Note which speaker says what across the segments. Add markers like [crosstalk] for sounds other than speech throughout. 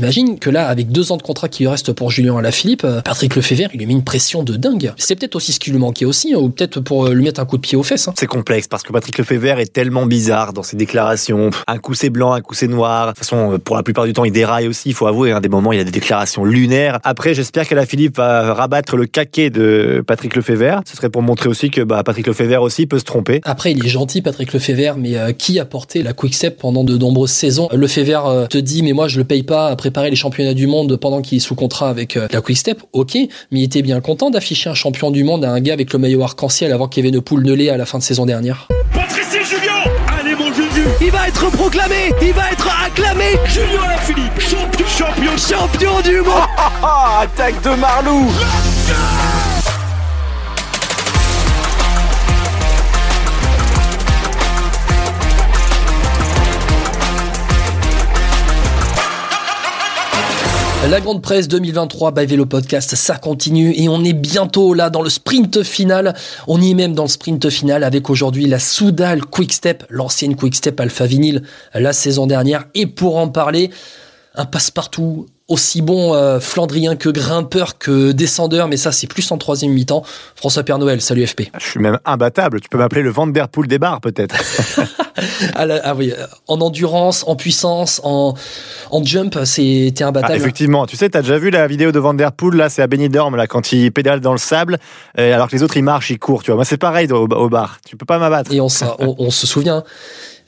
Speaker 1: t'imagines que là, avec deux ans de contrat qui lui reste pour Julien Alaphilippe, euh, Patrick Lefebvre, il lui met une pression de dingue. C'est peut-être aussi ce qui lui manquait aussi, hein, ou peut-être pour euh, lui mettre un coup de pied aux fesses. hein.
Speaker 2: C'est complexe parce que Patrick Lefebvre est tellement bizarre dans ses déclarations. Un coup c'est blanc, un coup c'est noir. De toute façon, pour la plupart du temps, il déraille aussi, il faut avouer. Hein, des moments, il y a des déclarations lunaires. Après, j'espère qu'Alaphilippe va rabattre le caquet de Patrick Lefebvre. Ce serait pour montrer aussi que bah, Patrick Lefebvre aussi peut se tromper.
Speaker 1: Après, il est gentil, Patrick Lefebvre, mais euh, qui a porté la Quick-Step pendant de nombreuses saisons? Lefebvre euh, te dit, mais moi, je le paye pas à préparer les championnats du monde pendant qu'il est sous contrat avec euh, la Quick-Step. Ok, mais il était bien content d'afficher un champion du monde à un gars avec le maillot arc-en-ciel avant qu'il y ait une poule de lait à la fin de saison dernière.
Speaker 3: Patrice et Julien Allez mon Juju
Speaker 4: Il va être proclamé, il va être acclamé
Speaker 3: Julien Alaphilippe Champion Champion
Speaker 4: champion du monde.
Speaker 2: Ah, [laughs] attaque de Marlou
Speaker 1: La grande presse 2023 by Vélo Podcast, ça continue et on est bientôt là dans le sprint final. On y est même dans le sprint final avec aujourd'hui la Soudal Quickstep, l'ancienne Quickstep Alpha Vinyl la saison dernière. Et pour en parler, un passe-partout aussi bon euh, flandrien que grimpeur que descendeur, mais ça c'est plus en troisième mi-temps. François Père Noël, salut FP.
Speaker 2: Je suis même imbattable. Tu peux m'appeler le Vanderpool des bars, peut-être. [laughs]
Speaker 1: Ah, ah oui, euh, en endurance, en puissance, en, en jump, c'était
Speaker 2: Ah,
Speaker 1: imbattable.
Speaker 2: effectivement, tu sais, t'as déjà vu la vidéo de Vanderpool, là, c'est à Benidorm, là, quand il pédale dans le sable, alors que les autres, ils marchent, ils courent, tu vois. Moi, c'est pareil au, au bar. Tu peux pas m'abattre.
Speaker 1: Et on- on se souvient,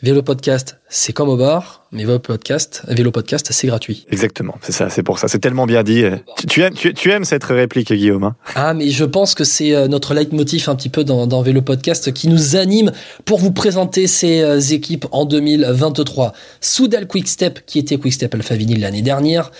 Speaker 1: Vélo Podcast, c'est comme au bar, mais Vélo Podcast, Vélo Podcast, c'est gratuit.
Speaker 2: Exactement, c'est ça, c'est pour ça. C'est tellement bien dit. Tu, tu aimes, tu, tu aimes cette réplique, Guillaume hein?
Speaker 1: Ah, mais je pense que c'est euh, notre leitmotiv un petit peu dans, dans Vélo Podcast qui nous anime pour vous présenter ces euh, équipes en 2023. Soudal Quickstep, qui était Quickstep Alpha Vinyl l'année dernière.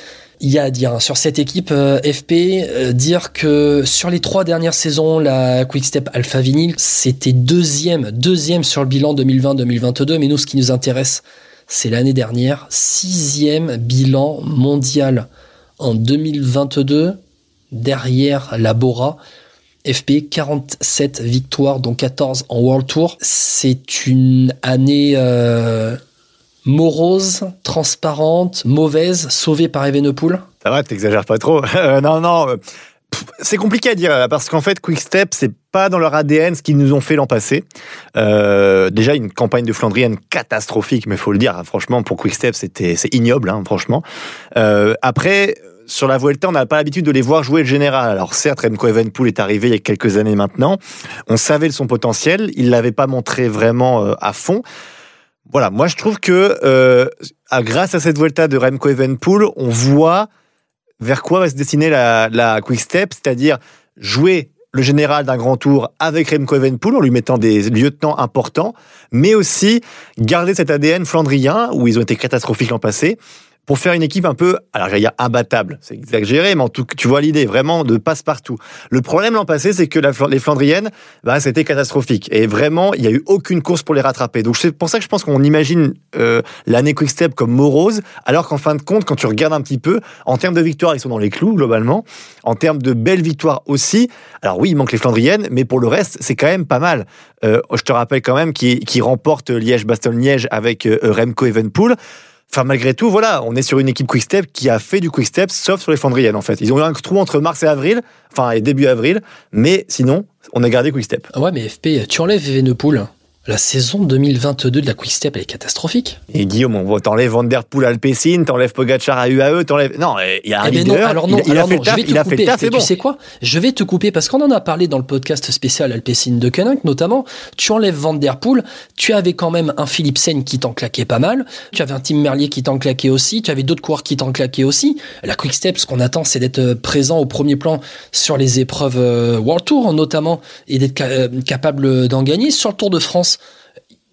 Speaker 1: Il y a à dire hein, sur cette équipe euh, FP, euh, dire que sur les trois dernières saisons, la Quickstep Alpha Vinyl, c'était deuxième, deuxième sur le bilan 2020-2022. Mais nous, ce qui nous intéresse, c'est l'année dernière, sixième bilan mondial en 2022 derrière la Bora. FP, 47 victoires, dont 14 en World Tour. C'est une année euh, morose, transparente, mauvaise, sauvée par Evenepoel.
Speaker 2: Ça va, t'exagères pas trop. [laughs] Euh, non, non. euh, C'est compliqué à dire parce qu'en fait, Quickstep, c'est pas dans leur ADN ce qu'ils nous ont fait l'an passé. Euh, déjà, une campagne de Flandrienne catastrophique, mais faut le dire, hein, franchement, pour Quickstep, c'était c'est ignoble, hein, franchement. Après, sur la Vuelta, on n'a pas l'habitude de les voir jouer le général. Alors certes, Remco Evenepoel est arrivé il y a quelques années maintenant. On savait son potentiel, il l'avait pas montré vraiment à fond. Voilà, moi je trouve que euh, à- grâce à cette Vuelta de Remco Evenepoel, on voit vers quoi va se dessiner la, la Quick Step, c'est-à-dire jouer le général d'un grand tour avec Remco Evenepoel en lui mettant des lieutenants importants, mais aussi garder cet ADN flandrien où ils ont été catastrophiques l'an passé pour faire une équipe un peu, alors j'allais dire imbattable, c'est exagéré, mais en tout tu vois l'idée vraiment de passe-partout. Le problème l'an passé, c'est que les Flandriennes, bah, c'était catastrophique. Et vraiment, il n'y a eu aucune course pour les rattraper. Donc c'est pour ça que je pense qu'on imagine euh, l'année Quick Step comme morose, alors qu'en fin de compte, quand tu regardes un petit peu, en termes de victoires, ils sont dans les clous globalement. En termes de belles victoires aussi. Alors oui, il manque les Flandriennes, mais pour le reste, c'est quand même pas mal. Euh, je te rappelle quand même qui, qui remporte Liège-Bastogne-Liège avec euh, Remco Evenepoel. Enfin, malgré tout, voilà, on est sur une équipe Quick-Step qui a fait du Quick-Step, sauf sur les Flandriennes, en fait. Ils ont eu un trou entre mars et avril, enfin, et début avril, mais sinon, on a gardé Quick-Step.
Speaker 1: Ah Ouais, mais FP, tu enlèves Evenepoel. La saison 2022 de la Quick-Step, elle est catastrophique.
Speaker 2: Et Guillaume, on voit, t'enlèves Van Der Poel à Alpecin, t'enlèves Pogacar à UAE, t'enlèves... Non, il y a un
Speaker 1: Eh ben
Speaker 2: leader,
Speaker 1: non, alors non,
Speaker 2: il, il
Speaker 1: alors
Speaker 2: a fait
Speaker 1: non,
Speaker 2: le taf,
Speaker 1: vais te
Speaker 2: il a fait
Speaker 1: couper.
Speaker 2: le taf,
Speaker 1: Et
Speaker 2: c'est bon.
Speaker 1: Tu sais quoi? Je vais te couper parce qu'on en a parlé dans le podcast spécial Alpecin de Koenig notamment. Tu enlèves Van Der Poel, tu avais quand même un Philipsen qui t'en claquait pas mal, tu avais un Tim Merlier qui t'en claquait aussi, tu avais d'autres coureurs qui t'en claquaient aussi. La Quick Step, ce qu'on attend, c'est d'être euh, présent au premier plan sur les épreuves euh, World Tour notamment et d'être euh, capable d'en gagner. Sur le Tour de France,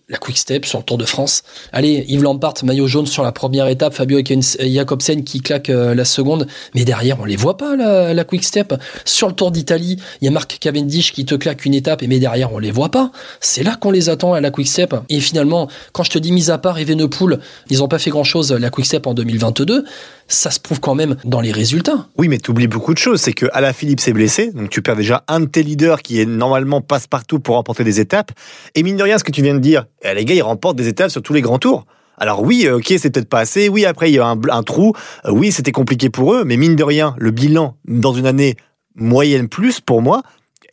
Speaker 1: la Quick Step sur le Tour de France. Allez, Yves Lampart, maillot jaune sur la première étape, Fabio Jacobsen qui claque euh, la seconde, mais derrière on les voit pas la, Quick Step. Sur le Tour d'Italie, il y a Marc Cavendish qui te claque une étape, mais derrière on les voit pas. C'est là qu'on les attend à la Quick Step. Et finalement, quand je te dis mis à part Evenepoel, ils ont pas fait grand chose la Quick Step en 2022. Ça se prouve quand même dans les résultats.
Speaker 2: Oui, mais tu oublies beaucoup de choses. C'est que Philippe s'est blessé, donc tu perds déjà un de tes leaders qui est normalement passe-partout pour remporter des étapes. Et mine de rien, ce que tu viens de dire, eh, les gars, ils remportent des étapes sur tous les grands tours. Alors oui, euh, ok, c'est peut-être pas assez. Oui, après il y a un, un trou. Euh, oui, c'était compliqué pour eux, mais mine de rien, le bilan dans une année moyenne plus pour moi,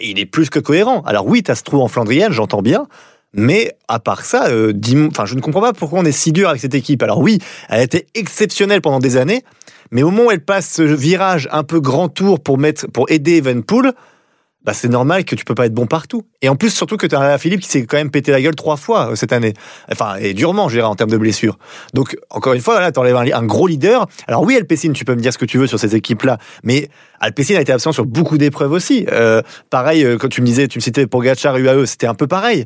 Speaker 2: il est plus que cohérent. Alors oui, t'as ce trou en Flandrienne, j'entends bien. Mais à part ça, euh, enfin, je ne comprends pas pourquoi on est si dur avec cette équipe. Alors oui, elle a été exceptionnelle pendant des années, mais au moment où elle passe ce virage un peu grand tour pour mettre, pour aider bah c'est normal que tu peux pas être bon partout. Et en plus, surtout que tu as Philippe qui s'est quand même pété la gueule trois fois euh, cette année. Enfin, et durement, je dirais, en termes de blessures. Donc, encore une fois, là, tu enlèves un, un gros leader. Alors oui, Alpecin, tu peux me dire ce que tu veux sur ces équipes-là, mais Alpecin a été absent sur beaucoup d'épreuves aussi. Euh, pareil, euh, quand tu me disais, tu me citais Pogacar, UAE, c'était un peu pareil.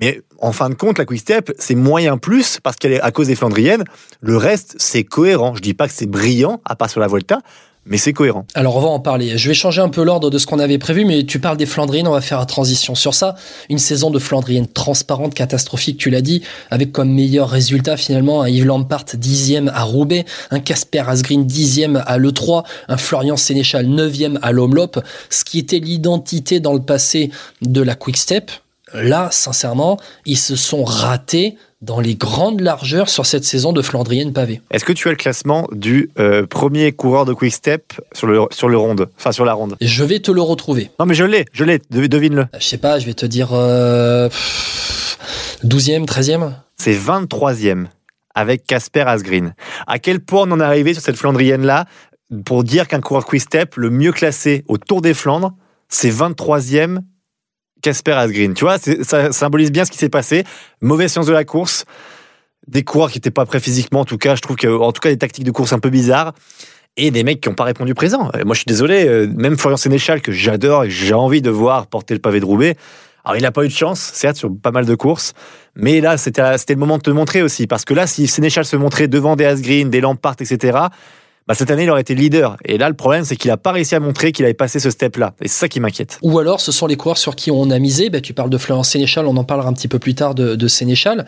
Speaker 2: Mais en fin de compte, la Quick Step, c'est moyen plus parce qu'elle est à cause des Flandriennes. Le reste, c'est cohérent. Je dis pas que c'est brillant, à part sur la Volta, mais c'est cohérent.
Speaker 1: Alors on va en parler. Je vais changer un peu l'ordre de ce qu'on avait prévu, mais tu parles des Flandriennes, on va faire la transition sur ça. Une saison de Flandriennes transparente, catastrophique, tu l'as dit, avec comme meilleur résultat finalement un Yves Lampart dixième à Roubaix, un Casper Asgreen dixième à l'E3, un Florian Sénéchal neuvième à l'Omloop, ce qui était l'identité dans le passé de la Quick Step. Là, sincèrement, ils se sont ratés dans les grandes largeurs sur cette saison de Flandrienne pavée.
Speaker 2: Est-ce que tu as le classement du euh, premier coureur de Quick Step sur le, sur le ronde Enfin, sur la ronde?
Speaker 1: Je vais te le retrouver.
Speaker 2: Non, mais je l'ai, je l'ai, de- devine-le.
Speaker 1: Je sais pas, je vais te dire euh, pff, 12e, 13e.
Speaker 2: C'est 23e avec Casper Asgreen. À quel point on en est arrivé sur cette Flandrienne-là? Pour dire qu'un coureur Quick Step, le mieux classé au Tour des Flandres, c'est 23e Casper Asgreen. Tu vois, ça symbolise bien ce qui s'est passé. Mauvaise science de la course. Des coureurs qui n'étaient pas prêts physiquement, en tout cas. Je trouve que, en tout cas, des tactiques de course un peu bizarres. Et des mecs qui n'ont pas répondu présent. Moi, je suis désolé. euh, Même Florian Sénéchal, que j'adore et j'ai envie de voir porter le pavé de Roubaix. Alors, il n'a pas eu de chance, certes, sur pas mal de courses. Mais là, c'était c'était le moment de te montrer aussi. Parce que là, si Sénéchal se montrait devant des Asgreen, des Lampart, etc., bah, cette année, il aurait été leader. Et là, le problème, c'est qu'il n'a pas réussi à montrer qu'il avait passé ce step-là. Et c'est ça qui m'inquiète.
Speaker 1: Ou alors, ce sont les coureurs sur qui on a misé. Ben, tu parles de Florent Sénéchal, on en parlera un petit peu plus tard de, de Sénéchal.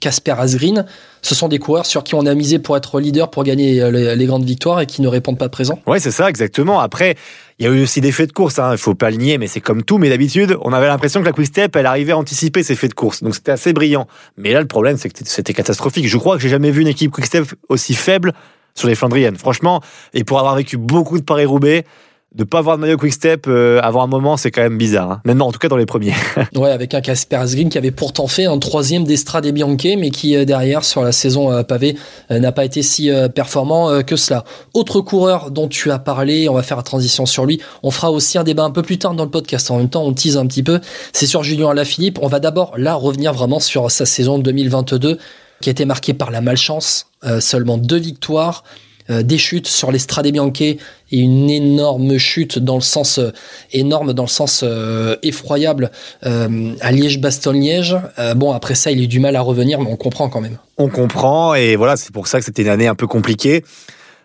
Speaker 1: Casper Asgreen, ce sont des coureurs sur qui on a misé pour être leader, pour gagner euh, les, grandes victoires et qui ne répondent pas présent.
Speaker 2: Ouais, c'est ça, exactement. Après, il y a eu aussi des faits de course, hein. il faut pas le nier, mais c'est comme tout. Mais d'habitude, on avait l'impression que la Quick Step, elle arrivait à anticiper ces faits de course. Donc c'était assez brillant. Mais là, le problème, c'est que c'était catastrophique. Je crois que j'ai jamais vu une équipe Quick Step aussi faible sur les Flandriennes. Franchement, et pour avoir vécu beaucoup de Paris-Roubaix, de pas avoir de maillot Quick Step euh, avant un moment, c'est quand même bizarre. Hein. Maintenant, en tout cas dans les premiers. [laughs]
Speaker 1: Ouais, avec un Casper Asgreen qui avait pourtant fait un troisième d'Estrade et mais qui euh, derrière sur la saison euh, pavée euh, n'a pas été si euh, performant que cela. Autre coureur dont tu as parlé, on va faire la transition sur lui. On fera aussi un débat un peu plus tard dans le podcast. En même temps, on tease un petit peu. C'est sur Julien Alaphilippe. On va d'abord là revenir vraiment sur sa saison 2022 qui a été marquée par la malchance. Euh, seulement deux victoires. euh, des chutes sur les Strade et une énorme chute dans le sens euh, énorme dans le sens effroyable à Liège-Bastogne-Liège. Bon, après ça, il a eu du mal à revenir, mais on comprend quand même.
Speaker 2: on comprend, et voilà, c'est pour ça que c'était une année un peu compliquée.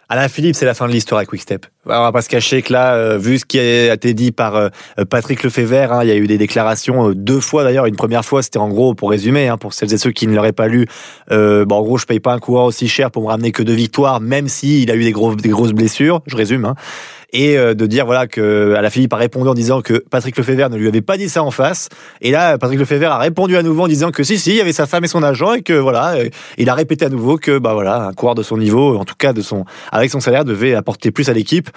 Speaker 2: Alain Philippe, c'est la fin de l'histoire avec Quickstep. On va pas se cacher que là, euh, vu ce qui a été dit par euh, Patrick Lefebvre, hein, il y a eu des déclarations euh, deux fois d'ailleurs. Une première fois, c'était en gros pour résumer, hein, pour celles et ceux qui ne l'auraient pas lu. Bon, en gros, je paye pas un coureur aussi cher pour me ramener que deux victoires, même si il a eu des, gros, des grosses blessures. Je résume. Hein. Et de dire voilà que Alain Philippe a répondu en disant que Patrick Lefebvre ne lui avait pas dit ça en face. Et là, Patrick Lefebvre a répondu à nouveau en disant que si, si, il y avait sa femme et son agent et que voilà, il a répété à nouveau que bah voilà, un coureur de son niveau, en tout cas de son, avec son salaire, devait apporter plus à l'équipe.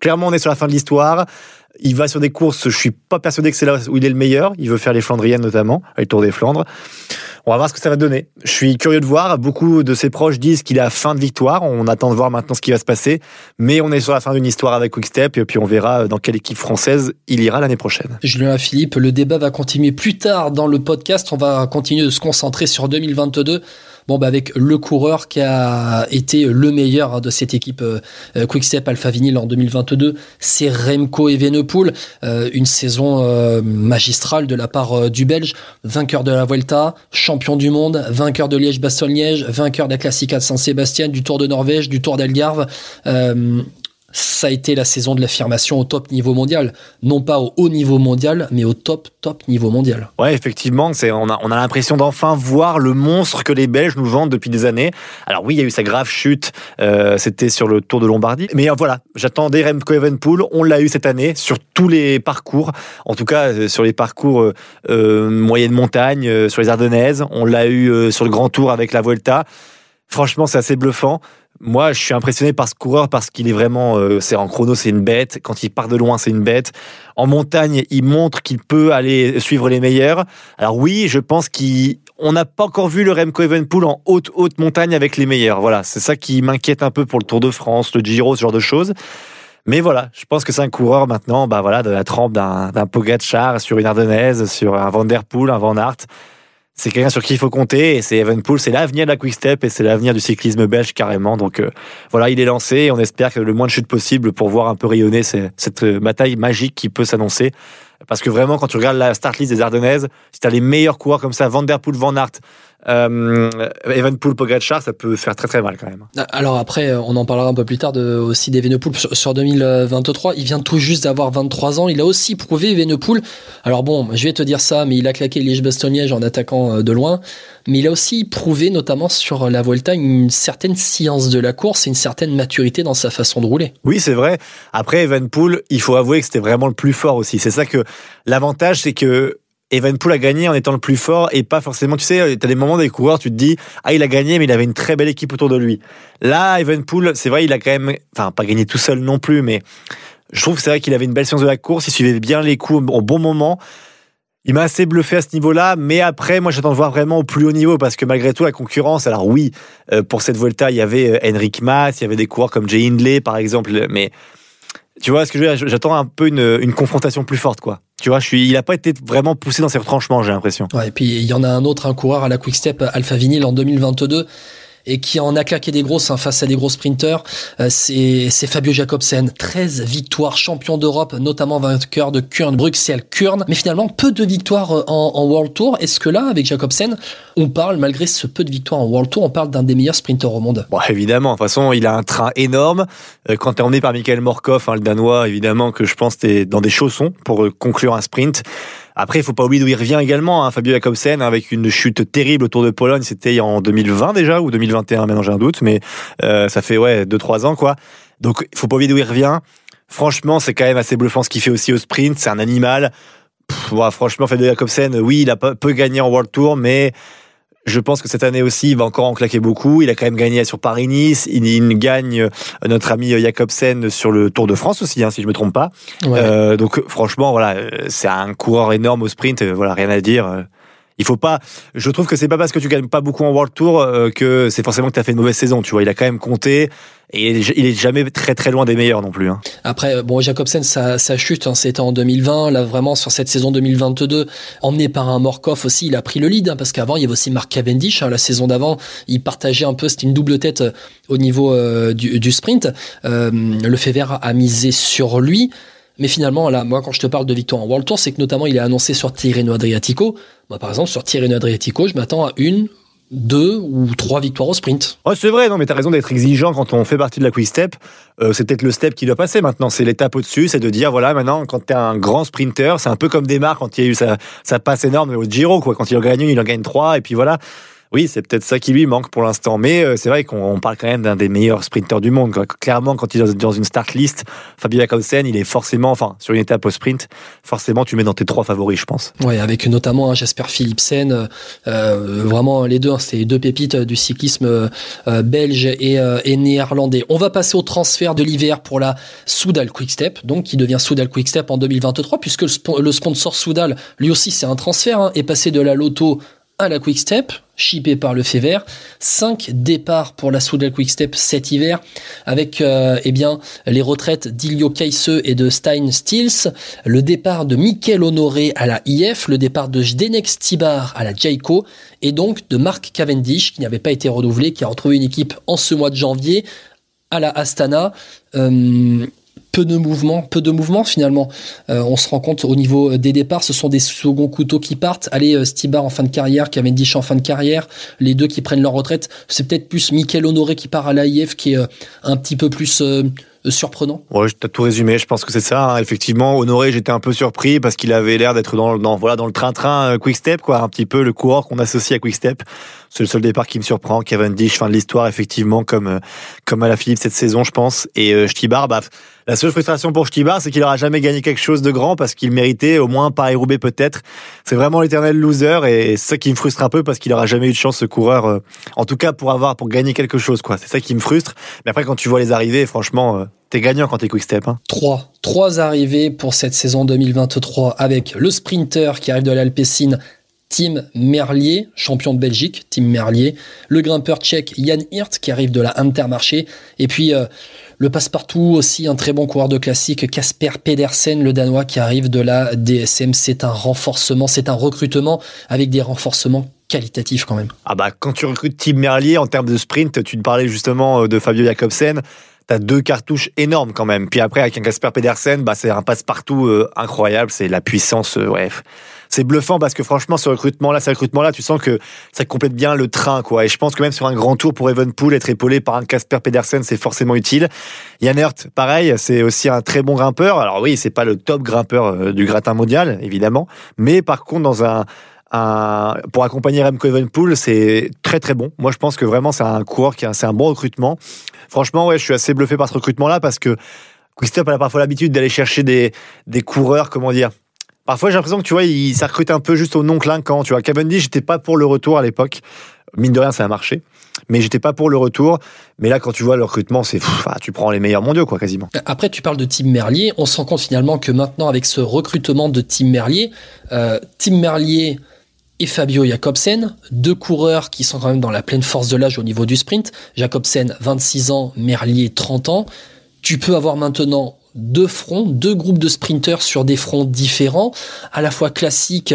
Speaker 2: Clairement, on est sur la fin de l'histoire. Il va sur des courses, je suis pas persuadé que c'est là où il est le meilleur. Il veut faire les Flandriennes notamment, le Tour des Flandres. On va voir ce que ça va donner. Je suis curieux de voir. Beaucoup de ses proches disent qu'il est à fin de victoire. On attend de voir maintenant ce qui va se passer. Mais on est sur la fin d'une histoire avec Quickstep et puis on verra dans quelle équipe française il ira l'année prochaine.
Speaker 1: Julien Philippe, le débat va continuer plus tard dans le podcast. On va continuer de se concentrer sur 2022. Bon, bah avec le coureur qui a été le meilleur de cette équipe euh, Quickstep Alpha Vinyl en 2022, c'est Remco Evenepoel. Euh, une saison euh, magistrale de la part euh, du Belge, vainqueur de la Vuelta, champion du monde, vainqueur de Liège-Bastogne-Liège, vainqueur de la Classica de Saint-Sébastien, du Tour de Norvège, du Tour d'Algarve. Ça a été la saison de l'affirmation au top niveau mondial. Non pas au haut niveau mondial, mais au top, top niveau mondial.
Speaker 2: Ouais, effectivement, c'est, on a, on a l'impression d'enfin voir le monstre que les Belges nous vendent depuis des années. Alors oui, il y a eu sa grave chute, euh, c'était sur le Tour de Lombardie. Mais euh, voilà, j'attendais Remco Evenpool, on l'a eu cette année sur tous les parcours. En tout cas, euh, sur les parcours moyenne montagne, sur les Ardennaises. On l'a eu sur le Grand Tour avec la Vuelta. Franchement, c'est assez bluffant. Moi, je suis impressionné par ce coureur parce qu'il est vraiment, euh, c'est en chrono, c'est une bête. Quand il part de loin, c'est une bête. En montagne, il montre qu'il peut aller suivre les meilleurs. Alors oui, je pense qu'on n'a pas encore vu le Remco Evenpool en haute, haute montagne avec les meilleurs. Voilà, c'est ça qui m'inquiète un peu pour le Tour de France, le Giro, ce genre de choses. Mais voilà, je pense que c'est un coureur maintenant, bah voilà, de la trempe d'un, Pogacar sur une Ardennaise, sur un Van Der Poel, un Van Aert c'est quelqu'un sur qui il faut compter et c'est Evenpool, c'est l'avenir de la Quick Step et c'est l'avenir du cyclisme belge carrément. Donc euh, voilà, il est lancé et on espère que le moins de chutes possible pour voir un peu rayonner cette euh, bataille magique qui peut s'annoncer. Parce que vraiment, quand tu regardes la start list des Ardennaises, si tu as les meilleurs coureurs comme ça, Van Der Poel, Van Aert, euh, Evenpool, Pogacar, ça peut faire très très mal quand même.
Speaker 1: Alors après, on en parlera un peu plus tard de, aussi d'Evenepoel sur, sur 2023. Il vient tout juste d'avoir 23 ans. Il a aussi prouvé Evenepoel. Alors bon, je vais te dire ça, mais il a claqué Liège-Bastogne-Liège en attaquant euh, de loin. Mais il a aussi prouvé, notamment sur la Volta, une certaine science de la course et une certaine maturité dans sa façon de rouler.
Speaker 2: Oui, c'est vrai. Après, Evenpool, il faut avouer que c'était vraiment le plus fort aussi. C'est ça que l'avantage, c'est que Evenpool a gagné en étant le plus fort et pas forcément, tu sais, tu as des moments des coureurs, tu te dis, ah, il a gagné, mais il avait une très belle équipe autour de lui. Là, Evenpool, c'est vrai, il a quand même, enfin, pas gagné tout seul non plus, mais je trouve que c'est vrai qu'il avait une belle science de la course, il suivait bien les coups au bon moment. Il m'a assez bluffé à ce niveau-là, mais après, moi, j'attends de voir vraiment au plus haut niveau parce que malgré tout, la concurrence, alors oui, euh, pour cette Volta, il y avait euh, Henrik Mas, il y avait des coureurs comme Jay Hindley, par exemple, mais tu vois ce que je veux J'attends un peu une, une confrontation plus forte, quoi. Tu vois, je suis, il a pas été vraiment poussé dans ses retranchements, j'ai l'impression.
Speaker 1: Ouais, et puis il y en a un autre, un coureur à la Quick Step Alpha Vinyl en 2022 et qui en a claqué des grosses hein, face à des gros sprinteurs, euh, c'est Fabio Jacobsen. 13 victoires, champion d'Europe, notamment vainqueur de Kurn, Bruxelles, Kurn, mais finalement peu de victoires euh, en, en World Tour. Est-ce que là, avec Jacobsen, on parle, malgré ce peu de victoires en World Tour, on parle d'un des meilleurs sprinteurs au monde?
Speaker 2: Bon, évidemment, de toute façon, il a un train énorme. Euh, quand tu es emmené par Michael Morkov, hein, le Danois, évidemment que je pense que tu dans des chaussons pour conclure un sprint. Après, il faut pas oublier d'où il revient également, hein, Fabio Jacobsen, avec une chute terrible autour de Pologne. C'était en 2020 déjà ou 2021, maintenant j'ai un doute, mais euh, ça fait ouais deux trois ans quoi. Donc, il faut pas oublier d'où il revient. Franchement, c'est quand même assez bluffant ce qu'il fait aussi au sprint. C'est un animal. Pff, ouais, franchement, Fabio Jacobsen, oui, il a peu gagné en World Tour, mais je pense que cette année aussi, il va encore en claquer beaucoup. Il a quand même gagné sur Paris-Nice. Il, il, gagne euh, notre ami Jacobsen sur le Tour de France aussi, hein, si je me trompe pas.
Speaker 1: Ouais.
Speaker 2: Euh, donc franchement, voilà, c'est un coureur énorme au sprint. euh, Voilà, rien à dire. Il faut pas. Je trouve que c'est pas parce que tu gagnes pas beaucoup en World Tour euh, que c'est forcément que tu as fait une mauvaise saison. Tu vois, il a quand même compté et il est jamais très très loin des meilleurs non plus. Hein.
Speaker 1: Après, bon, Jacobsen, ça, ça chute, hein, c'était en 2020. Là, vraiment, sur cette saison 2022, emmené par un Morkov aussi, il a pris le lead, hein, parce qu'avant, il y avait aussi Mark Cavendish. hein, la saison d'avant, il partageait un peu, c'était une double tête euh, au niveau euh, du, du sprint. Euh, le Fever a misé sur lui. Mais finalement, là, moi, quand je te parle de victoire en World Tour, c'est que notamment, il est annoncé sur Tirreno Adriatico. Moi, par exemple, sur Tirreno Adriatico, je m'attends à une, deux ou trois victoires au sprint.
Speaker 2: Oh, c'est vrai, non, mais t'as raison d'être exigeant quand on fait partie de la quick step. Euh, c'est peut-être le step qui doit passer maintenant. C'est l'étape au-dessus, c'est de dire voilà, maintenant, quand t'es un grand sprinter, c'est un peu comme Desmar quand il y a eu sa, sa passe énorme au Giro, quoi. Quand il en gagne une, il en gagne trois, et puis voilà. Oui, c'est peut-être ça qui lui manque pour l'instant. Mais euh, c'est vrai qu'on on parle quand même d'un des meilleurs sprinteurs du monde. Clairement, quand il est dans une start list, Fabio Jacobsen, il est forcément, enfin, sur une étape au sprint, forcément, tu mets dans tes trois favoris, je pense.
Speaker 1: Ouais, avec notamment hein, Jasper Philipsen, euh, euh, vraiment les deux, hein, c'est les deux pépites du cyclisme euh, belge et, euh, et néerlandais. On va passer au transfert de l'hiver pour la Soudal Quickstep, donc qui devient Soudal Quickstep en 2023, puisque le, le sponsor Soudal, lui aussi, c'est un transfert, hein, est passé de la Loto à la Quickstep, chippé par le fait vert. Cinq départs pour la Soudal Quickstep cet hiver, avec euh, eh les retraites d'Ilio Kaisse et de Stein Stills, le départ de Mikel Honoré à la IF, le départ de Zdenek Stibar à la Jayco, et donc de Mark Cavendish, qui n'avait pas été renouvelé, qui a retrouvé une équipe en ce mois de janvier à la Astana. Euh, peu de mouvements, peu de mouvements finalement. Euh, on se rend compte au niveau des départs, ce sont des seconds couteaux qui partent. Allez, euh, Stibar en fin de carrière, Cavendish en fin de carrière, les deux qui prennent leur retraite. C'est peut-être plus Michael Honoré qui part à l'AIF, qui est un petit peu plus surprenant
Speaker 2: Ouais, as tout résumé. Je pense que c'est ça. Hein. Effectivement, Honoré, j'étais un peu surpris parce qu'il avait l'air d'être dans, voilà, dans le train-train euh, Quick Step, quoi. Un petit peu le coureur qu'on associe à Quick Step. C'est le seul départ qui me surprend. Cavendish, fin de l'histoire, effectivement, comme, euh, comme à la Philippe cette saison, je pense. Et euh, Stibar, bah, la seule frustration pour Stibar, c'est qu'il aura jamais gagné quelque chose de grand parce qu'il méritait au moins Paris-Roubaix peut-être. C'est vraiment l'éternel loser et c'est ça qui me frustre un peu parce qu'il aura jamais eu de chance ce coureur, euh, en tout cas pour avoir, pour gagner quelque chose, quoi. C'est ça qui me frustre. Mais après, quand tu vois les arrivées, franchement, T'es gagnant quand t'es quick step. Hein.
Speaker 1: Trois. Trois arrivées pour cette saison 2023 avec le sprinter qui arrive de l'Alpecin, Tim Merlier, champion de Belgique, Tim Merlier. Le grimpeur tchèque Jan Hirt qui arrive de la Intermarché. Et puis euh, le passe-partout aussi, un très bon coureur de classique, Casper Pedersen, le Danois qui arrive de la DSM. C'est un renforcement, c'est un recrutement avec des renforcements qualitatifs quand même.
Speaker 2: Ah bah quand tu recrutes Tim Merlier en termes de sprint, tu te parlais justement euh, de Fabio Jacobsen t'as deux cartouches énormes quand même. Puis après, avec un Casper Pedersen, bah, c'est un passe-partout euh, incroyable. C'est la puissance, euh. C'est bluffant parce que franchement, ce recrutement-là, ce recrutement-là, tu sens que ça complète bien le train, quoi. Et je pense que même sur un grand tour pour Evenpool, être épaulé par un Casper Pedersen, c'est forcément utile. Yann Hurt, pareil, c'est aussi un très bon grimpeur. Alors oui, c'est pas le top grimpeur euh, du gratin mondial, évidemment. Mais par contre, dans un, pour accompagner Remco Evenpool, c'est très très bon. Moi, je pense que vraiment, c'est un coureur qui, c'est un bon recrutement. Franchement, ouais, je suis assez bluffé par ce recrutement-là parce que Quickstep a parfois l'habitude d'aller chercher des, des coureurs, comment dire. Parfois, j'ai l'impression que tu vois, il, ça un peu juste au non clinquant. Tu vois, Cavendish, j'étais pas pour le retour à l'époque. Mine de rien, ça a marché. Mais j'étais pas pour le retour. Mais là, quand tu vois le recrutement, c'est, ah, tu prends les meilleurs mondiaux, quoi, quasiment.
Speaker 1: Après, tu parles de Tim Merlier. On se rend compte finalement que maintenant, avec ce recrutement de Tim Merlier, euh, Tim Merlier, et Fabio Jacobsen, deux coureurs qui sont quand même dans la pleine force de l'âge au niveau du sprint. Jacobsen, 26 ans, Merlier, 30 ans. Tu peux avoir maintenant deux fronts, deux groupes de sprinters sur des fronts différents, à la fois classiques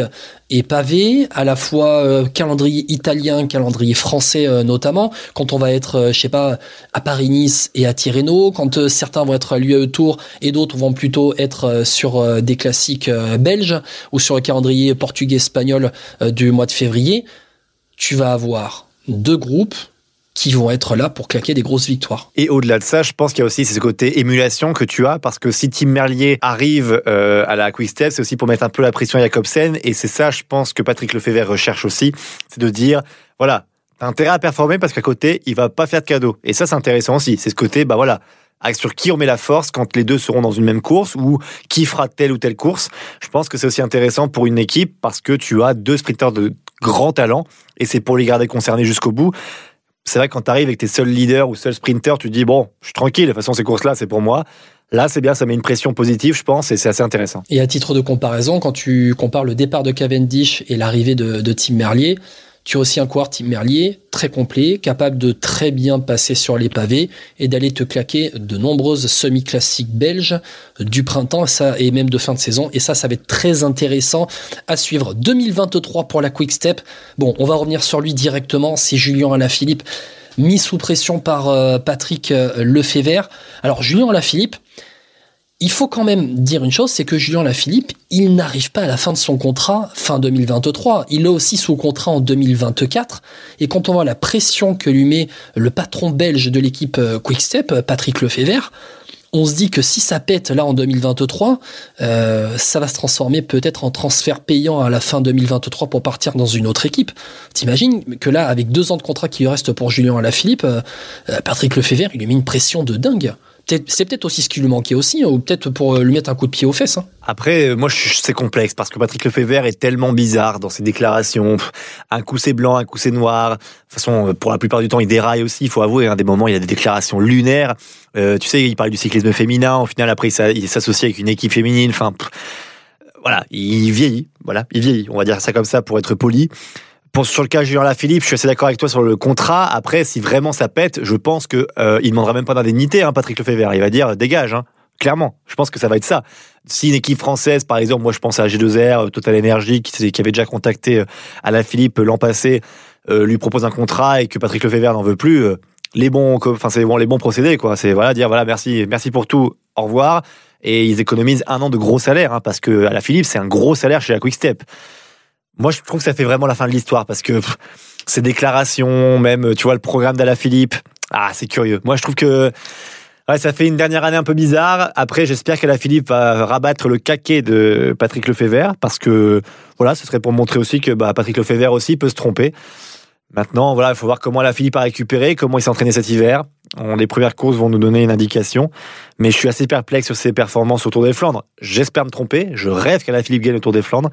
Speaker 1: et pavés, à la fois euh, calendrier italien, calendrier français euh, notamment, quand on va être, euh, je sais pas, à Paris-Nice et à Tirreno, quand certains vont être à l'UAE Tour et d'autres vont plutôt être sur des classiques belges ou sur le calendrier portugais-espagnol du mois de février, tu vas avoir deux groupes qui vont être là pour claquer des grosses victoires.
Speaker 2: Et au-delà de ça, je pense qu'il y a aussi ce côté émulation que tu as, parce que si Tim Merlier arrive euh, à la Quick Step, c'est aussi pour mettre un peu la pression à Jacobsen, et c'est ça, je pense, que Patrick Lefebvre recherche aussi, c'est de dire, voilà, t'as intérêt à performer parce qu'à côté, il va pas faire de cadeau. Et ça, c'est intéressant aussi. C'est ce côté, bah voilà, sur qui on met la force quand les deux seront dans une même course ou qui fera telle ou telle course. Je pense que c'est aussi intéressant pour une équipe parce que tu as deux sprinteurs de grand talent et c'est pour les garder concernés jusqu'au bout c'est vrai quand tu arrives avec tes seuls leaders ou seuls sprinters, tu te dis, bon, je suis tranquille, de toute façon, ces courses-là, c'est pour moi. Là, c'est bien, ça met une pression positive, je pense, et c'est assez intéressant.
Speaker 1: Et à titre de comparaison, quand tu compares le départ de Cavendish et l'arrivée de, de Tim Merlier, tu as aussi un coureur Tim Merlier très complet, capable de très bien passer sur les pavés et d'aller te claquer de nombreuses semi-classiques belges du printemps et même de fin de saison. Et ça, ça va être très intéressant à suivre. 2023 pour la Quick Step. Bon, on va revenir sur lui directement. C'est Julien Alaphilippe mis sous pression par euh, Patrick euh, Lefebvre. Alors Julien Alaphilippe, il faut quand même dire une chose, c'est que Julien Lafilippe, il n'arrive pas à la fin de son contrat fin 2023. Il est aussi sous contrat en 2024. Et quand on voit la pression que lui met le patron belge de l'équipe euh, Quickstep, euh, Patrick Lefebvre, on se dit que si ça pète là en 2023, euh, ça va se transformer peut-être en transfert payant à la fin 2023 pour partir dans une autre équipe. T'imagines que là, avec deux ans de contrat qui reste pour Julien Alaphilippe, Patrick Lefebvre, il lui met une pression de dingue c'est peut-être aussi ce qui lui manquait aussi, hein, ou peut-être pour euh, lui mettre un coup de pied aux fesses. Hein.
Speaker 2: Après, euh, moi, c'est complexe parce que Patrick Lefebvre est tellement bizarre dans ses déclarations. Un coup c'est blanc, un coup c'est noir. De toute façon, euh, pour la plupart du temps, il déraille aussi. Il faut avouer, hein, des moments, il y a des déclarations lunaires. tu sais, il parle du cyclisme féminin. Au final, après, il s'associe avec une équipe féminine. Enfin, voilà, il vieillit. Voilà, il vieillit. On va dire ça comme ça pour être poli. Pour, sur le cas Julien Philippe, je suis assez d'accord avec toi sur le contrat. Après, si vraiment ça pète, je pense que euh, il demandera même pas d'indemnité, hein, Patrick Lefebvre. Il va dire dégage, hein. clairement. Je pense que ça va être ça. Si une équipe française, par exemple, moi je pense à G2R, euh, Total Energy, qui, avait déjà contacté euh, Alain Philippe l'an passé, euh, lui propose un contrat et que Patrick Lefebvre n'en veut plus. les bons, enfin c'est bon, les bons procédés, quoi. C'est voilà dire voilà merci, merci pour tout. au revoir. Et ils économisent un an de gros salaire, hein, parce que la Philippe, c'est un gros salaire chez la Quick Step. Moi, je trouve que ça fait vraiment la fin de l'histoire, parce que ces déclarations, même, tu vois, le programme d'Ala Philippe, ah, c'est curieux. Moi, je trouve que ça fait une dernière année un peu bizarre. Après, j'espère qu'Ala Philippe va rabattre le caquet de Patrick Lefebvre parce que voilà, ce serait pour montrer aussi que bah, Patrick Lefebvre aussi peut se tromper. Maintenant, voilà, il faut voir comment Ala Philippe a récupéré, comment il s'est entraîné cet hiver. On, les premières courses vont nous donner une indication, mais je suis assez perplexe sur ses performances au Tour des Flandres. J'espère me tromper, je rêve qu'Ala Philippe gagne le Tour des Flandres,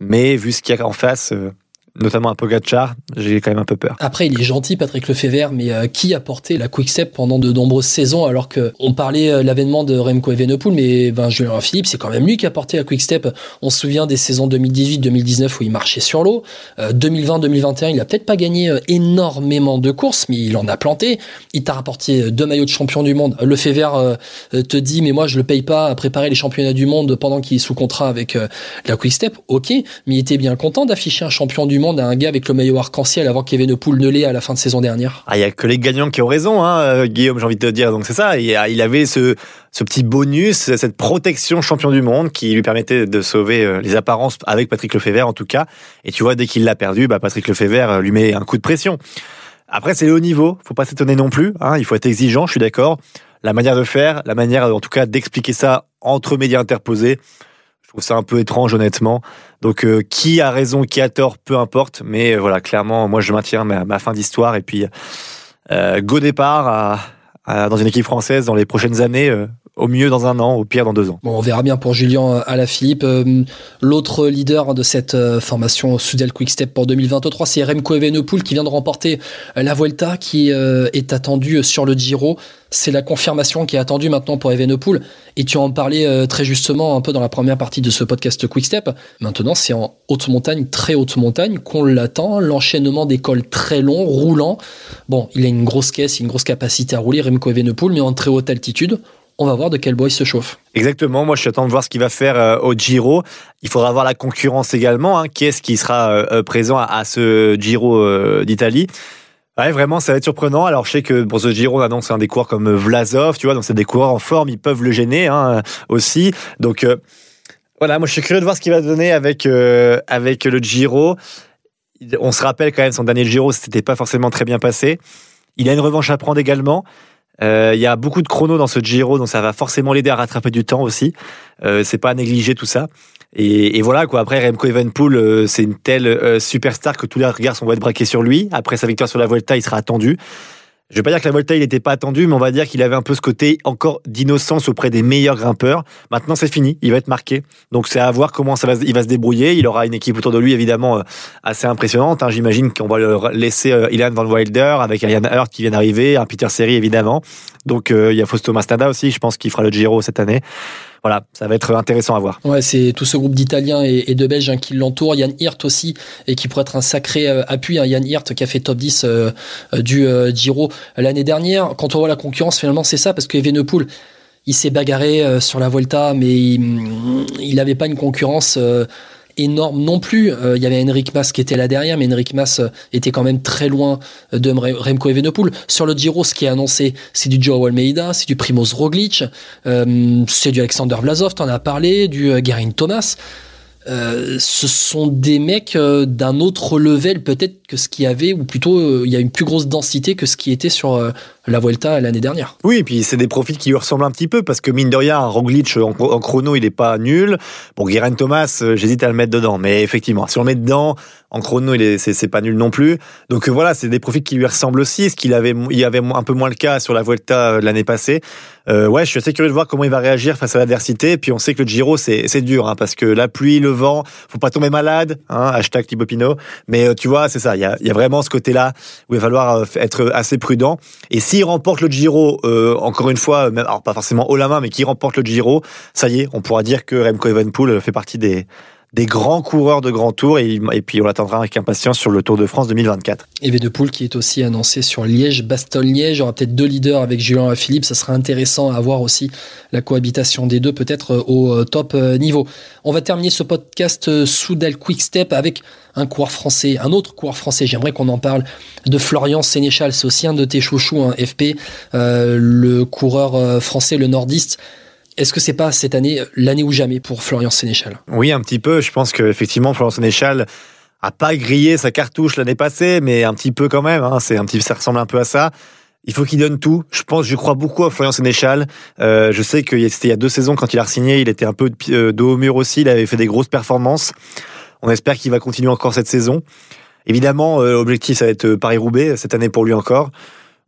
Speaker 2: mais vu ce qu'il y a en face, euh, notamment un Pogacar, j'ai quand même un peu peur.
Speaker 1: Après, il est gentil, Patrick Lefebvre, mais euh, qui a porté la Quick-Step pendant de nombreuses saisons alors que on parlait euh, l'avènement de Remco Evenepoel, mais ben, Julien Philippe, c'est quand même lui qui a porté la Quick-Step. On se souvient des saisons 2018-2019 où il marchait sur l'eau. 2020-2021, il a peut-être pas gagné euh, énormément de courses, mais il en a planté. Il t'a rapporté deux maillots de champion du monde. Lefebvre euh, te dit, mais moi je le paye pas à préparer les championnats du monde pendant qu'il est sous contrat avec euh, la Quick-Step. Ok, mais il était bien content d'afficher un champion du monde à un gars avec le maillot arc-en-ciel avant qu'Evenepoel ne l'ait à la fin de saison dernière.
Speaker 2: Ah, il y a que les gagnants qui ont raison, hein, euh, Guillaume, j'ai envie de te dire. Donc c'est ça. Il, il avait ce, petit bonus, cette protection champion du monde qui lui permettait de sauver euh, les apparences avec Patrick Lefebvre en tout cas. Et tu vois, dès qu'il l'a perdu, bah, Patrick Lefebvre euh, lui met un coup de pression. Après, c'est le haut niveau. Faut pas s'étonner non plus. Hein, il faut être exigeant. Je suis d'accord. La manière de faire, la manière, en tout cas, d'expliquer ça entre médias interposés. Trouve ça un peu étrange, honnêtement. Donc, euh, qui a raison, qui a tort, peu importe. Mais euh, voilà, clairement, moi, je maintiens ma, ma fin d'histoire. Et puis, euh, go départ à, à- dans une équipe française dans les prochaines années. Euh, au mieux dans un an, au pire dans deux ans.
Speaker 1: On verra bien pour Julien Alaphilippe. Euh, L'autre leader de cette euh, formation Soudal Quick Step pour 2023, c'est Remco Evenepoel qui vient de remporter euh, la Vuelta qui euh, est attendue sur le Giro. C'est la confirmation qui est attendue maintenant pour Evenepoel. Et tu en parlais euh, très justement un peu dans la première partie de ce podcast Quick Step. Maintenant, c'est en haute montagne, très haute montagne, qu'on l'attend. L'enchaînement des cols très longs, roulants. Bon, il a une grosse caisse, une grosse capacité à rouler, Remco Evenepoel, mais en très haute altitude. On va voir de quel bois il se chauffe.
Speaker 2: Exactement, moi je suis attends de voir ce qu'il va faire euh, au Giro. Il faudra voir la concurrence également, hein. qui est-ce qui sera euh, euh, présent à, ce Giro d'Italie? Vraiment, ça va être surprenant. Alors, je sais que pour ce Giro, on annonce un des coureurs comme Vlasov, tu vois, donc c'est des coureurs en forme, ils peuvent le gêner hein, aussi. Donc, voilà, moi je suis curieux de voir ce qu'il va donner avec avec le Giro. On se rappelle quand même son dernier Giro, c'était pas forcément très bien passé. Il a une revanche à prendre également. Euh, Il y a beaucoup de chronos dans ce Giro, donc ça va forcément l'aider à rattraper du temps aussi. Euh, c'est pas à négliger tout ça. Et, et voilà quoi. Après Remco Evenepoel, euh, c'est une telle euh, superstar que tous les regards sont être braqués sur lui. Après sa victoire sur la Vuelta, il sera attendu. Je vais pas dire que la Volta il n'était pas attendu, mais on va dire qu'il avait un peu ce côté encore d'innocence auprès des meilleurs grimpeurs. Maintenant c'est fini, il va être marqué. Donc c'est à voir comment ça va, il va se débrouiller. Il aura une équipe autour de lui évidemment euh, assez impressionnante. hein. J'imagine qu'on va le laisser euh, Ilan Van Wilder avec Ian Hurt qui vient d'arriver, un Peter Seri évidemment. Donc euh, il y a Fausto Mastada aussi, je pense qu'il fera le Giro cette année. Voilà, ça va être intéressant à voir.
Speaker 1: Ouais, c'est tout ce groupe d'Italiens et, de Belges hein, qui l'entourent. Yann Hirt aussi, et qui pourrait être un sacré euh, appui. Hein. Yann Hirt qui a fait top 10 euh, euh, du Giro l'année dernière. Quand on voit la concurrence, finalement, c'est ça, parce que Evenepoel, il s'est bagarré sur la Volta, mais il n'avait pas une concurrence énorme non plus. Euh, Il y avait Henrik Mas qui était là derrière, mais Henrik Mas euh, était quand même très loin de Mre- Remco Evenepoel. Sur le Giro, ce qui est annoncé, c'est du Joao Almeida, c'est du Primoz Roglic, euh, c'est du Alexander Vlasov, t'en as parlé, du euh, Geraint Thomas. Euh, ce sont des mecs euh, d'un autre level peut-être que ce qu'il y avait, ou plutôt euh, il y a une plus grosse densité que ce qui était sur euh, la Vuelta l'année dernière.
Speaker 2: Oui, et puis c'est des profils qui lui ressemblent un petit peu parce que mine de rien, Roglic en, chrono, il est pas nul. Bon, Guérin Thomas, euh, j'hésite à le mettre dedans, mais effectivement, si on le met dedans, en chrono, il est, c'est, pas nul non plus. Donc euh, voilà, c'est des profils qui lui ressemblent aussi, ce qu'il avait, il avait un peu moins le cas sur la Vuelta euh, l'année passée. Euh, ouais, je suis assez curieux de voir comment il va réagir face à l'adversité. Puis on sait que le Giro, c'est, c'est dur, hein, parce que la pluie, le vent, faut pas tomber malade. Hein, hashtag Thibaut. Mais tu vois, c'est ça. Il y a, y a vraiment ce côté-là où il va falloir être assez prudent. S'il remporte le Giro, euh, encore une fois, alors pas forcément haut la main, mais qu'il remporte le Giro, ça y est, on pourra dire que Remco Evenepoel fait partie des grands coureurs de grand tour et, et puis on l'attendra avec impatience sur le Tour de France 2024.
Speaker 1: Evenepoel qui est aussi annoncé sur Liège, Bastogne-Liège. Aura peut-être deux leaders avec Julien Philippe. Ça sera intéressant à voir aussi la cohabitation des deux, peut-être euh, au euh, top niveau. On va terminer ce podcast Soudal Quick Step avec un coureur français, un autre coureur français. J'aimerais qu'on en parle de Florian Sénéchal. C'est aussi un de tes chouchous, hein, FP, euh, le coureur euh, français, le nordiste. Est-ce que c'est pas cette année l'année ou jamais pour Florian Sénéchal?
Speaker 2: Oui, un petit peu. Je pense qu'effectivement, Florian Sénéchal a pas grillé sa cartouche l'année passée, mais un petit peu quand même. Hein. C'est un petit, ça ressemble un peu à ça. Il faut qu'il donne tout. Je pense, je crois beaucoup à Florian Sénéchal. Euh, je sais que c'était il y a deux saisons quand il a signé, il était un peu de dos au mur aussi. Il avait fait des grosses performances. On espère qu'il va continuer encore cette saison. Évidemment, euh, l'objectif ça va être Paris-Roubaix cette année pour lui encore.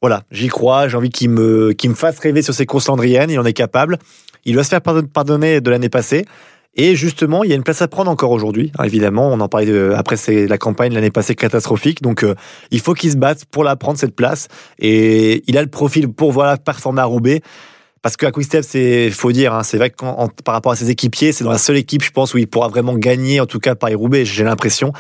Speaker 2: Voilà, j'y crois. J'ai envie qu'il me me fasse rêver sur ses courses landriennes. Il en est capable. Il doit se faire pardonner de l'année passée. Et justement, il y a une place à prendre encore aujourd'hui. Hein, évidemment, on en parlait après la campagne l'année passée catastrophique, donc euh, il faut qu'il se batte pour la prendre cette place. Et il a le profil pour voilà performer à Roubaix. Parce qu'à c'est faut dire, hein, c'est vrai que par rapport à ses équipiers, c'est dans la seule équipe, je pense, où il pourra vraiment gagner, en tout cas Paris Roubaix. J'ai l'impression.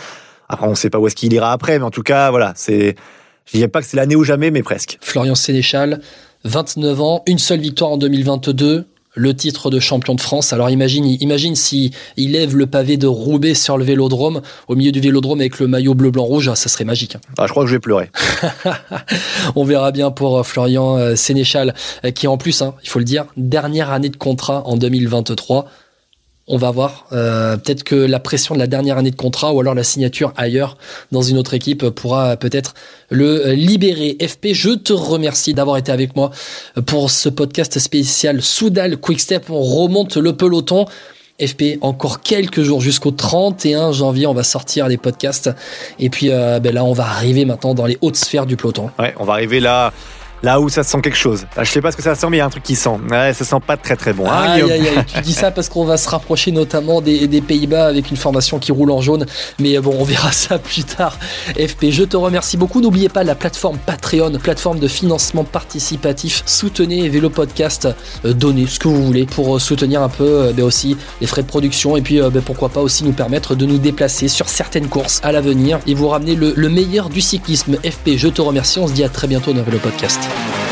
Speaker 2: Après, on ne sait pas où est-ce qu'il ira après, mais en tout cas, voilà, c'est. Je dirais pas que c'est l'année ou jamais, mais presque.
Speaker 1: Florian Sénéchal, 29 ans, une seule victoire en 2022 le titre de champion de France. Alors imagine, imagine si il lève le pavé de Roubaix sur le Vélodrome, au milieu du Vélodrome avec le maillot bleu blanc rouge, ça serait magique.
Speaker 2: Ah, je crois que je vais pleurer. [laughs]
Speaker 1: On verra bien pour euh, Florian euh, Sénéchal, euh, qui en plus, hein, il faut le dire, dernière année de contrat en 2023 on va voir. Euh, peut-être que la pression de la dernière année de contrat ou alors la signature ailleurs dans une autre équipe pourra peut-être le libérer. FP, je te remercie d'avoir été avec moi pour ce podcast spécial Soudal Quickstep. On remonte le peloton. FP, encore quelques jours jusqu'au 31 janvier, on va sortir les podcasts. Et puis euh, ben là, on va arriver maintenant dans les hautes sphères du peloton.
Speaker 2: Ouais, on va arriver là Là où ça sent quelque chose. Ah, je sais pas ce que ça sent, mais il y a un truc qui sent. Ouais, ça sent pas très très bon.
Speaker 1: Hein, aïe, aïe, aïe. tu dis ça parce qu'on va se rapprocher notamment des, des Pays-Bas avec une formation qui roule en jaune. Mais bon, on verra [laughs] ça plus tard. FP, je te remercie beaucoup. N'oubliez pas la plateforme Patreon, plateforme de financement participatif. Soutenez Vélo Podcast. Euh, donnez ce que vous voulez pour euh, soutenir un peu euh, ben aussi les frais de production et puis ben pourquoi pas aussi nous permettre de nous déplacer sur certaines courses à l'avenir et vous ramener le, le meilleur du cyclisme. FP, je te remercie. On se dit à très bientôt dans Vélo Podcast.